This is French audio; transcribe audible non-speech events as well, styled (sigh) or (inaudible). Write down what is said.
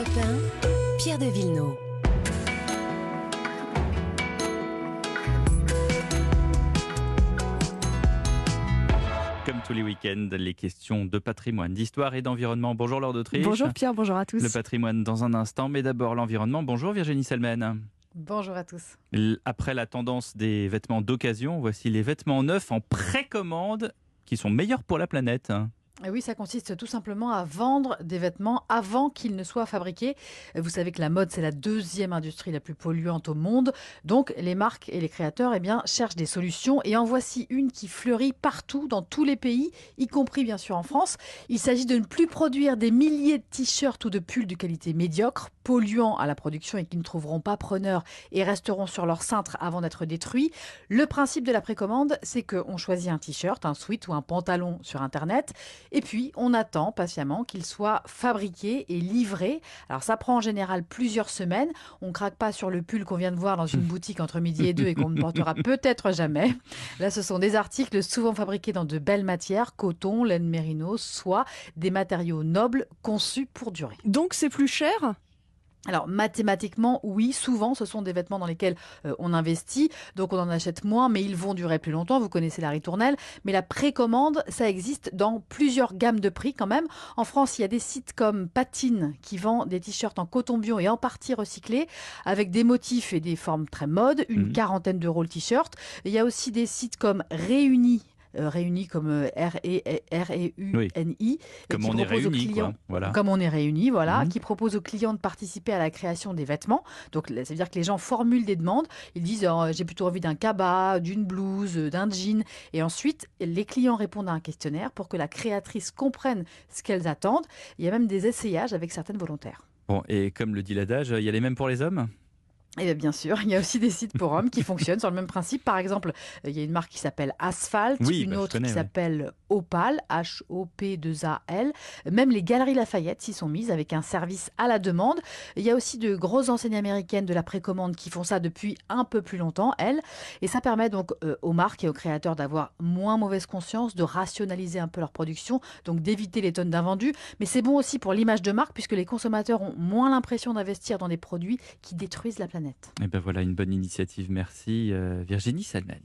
Europe 1, Pierre de Villeneuve. Comme tous les week-ends, les questions de patrimoine, d'histoire et d'environnement. Bonjour Laure d'Autriche. Bonjour Pierre, bonjour à tous. Le patrimoine dans un instant, mais d'abord l'environnement. Bonjour Virginie Selmen. Bonjour à tous. Après la tendance des vêtements d'occasion, voici les vêtements neufs en précommande qui sont meilleurs pour la planète. Et oui, ça consiste tout simplement à vendre des vêtements avant qu'ils ne soient fabriqués. Vous savez que la mode, c'est la deuxième industrie la plus polluante au monde. Donc, les marques et les créateurs eh bien, cherchent des solutions. Et en voici une qui fleurit partout, dans tous les pays, y compris bien sûr en France. Il s'agit de ne plus produire des milliers de t-shirts ou de pulls de qualité médiocre, polluants à la production et qui ne trouveront pas preneur et resteront sur leur cintre avant d'être détruits. Le principe de la précommande, c'est qu'on choisit un t-shirt, un sweat ou un pantalon sur Internet. Et puis, on attend patiemment qu'il soit fabriqué et livré. Alors, ça prend en général plusieurs semaines. On ne craque pas sur le pull qu'on vient de voir dans une (laughs) boutique entre midi et deux et qu'on ne portera (laughs) peut-être jamais. Là, ce sont des articles souvent fabriqués dans de belles matières, coton, laine mérino, soie, des matériaux nobles conçus pour durer. Donc c'est plus cher? Alors mathématiquement, oui, souvent ce sont des vêtements dans lesquels euh, on investit, donc on en achète moins, mais ils vont durer plus longtemps. Vous connaissez la ritournelle, mais la précommande, ça existe dans plusieurs gammes de prix quand même. En France, il y a des sites comme Patine qui vend des t-shirts en coton bio et en partie recyclés, avec des motifs et des formes très mode, une Mhm. quarantaine d'euros le t-shirt. Il y a aussi des sites comme Réunis. Euh, réunis comme euh, R-E-U-N-I. Comme qui on est propose aux réunis, clients-. Voilà. comme on est réunis, voilà, Mhm. qui propose aux clients de participer à la création des vêtements. Donc, ça veut dire que les gens formulent des demandes. Ils disent Oh, j'ai plutôt envie d'un cabas, d'une blouse, euh, d'un jean. Et ensuite, les clients répondent à un questionnaire pour que la créatrice comprenne ce qu'elles attendent. Il y a même des essayages avec certaines volontaires. Bon, et comme le dit l'adage, il y a les mêmes pour les hommes? Et bien, bien sûr, (laughs) il y a aussi des sites pour hommes qui fonctionnent sur le même principe. Par exemple, euh, il y a une marque qui s'appelle Asphalt, Oui, une bah, autre connais, qui s'appelle Opal, H-O-P-2-A-L. Même les galeries Lafayette s'y sont mises avec un service à la demande. Il y a aussi de grosses enseignes américaines de la précommande qui font ça depuis un peu plus longtemps, elles. Et ça permet donc euh, aux marques et aux créateurs d'avoir moins mauvaise conscience, de rationaliser un peu leur production, donc d'éviter les tonnes d'invendus. Mais c'est bon aussi pour l'image de marque puisque les consommateurs ont moins l'impression d'investir dans des produits qui détruisent la planète. Eh ben voilà une bonne initiative. Merci euh, Virginie Selmen.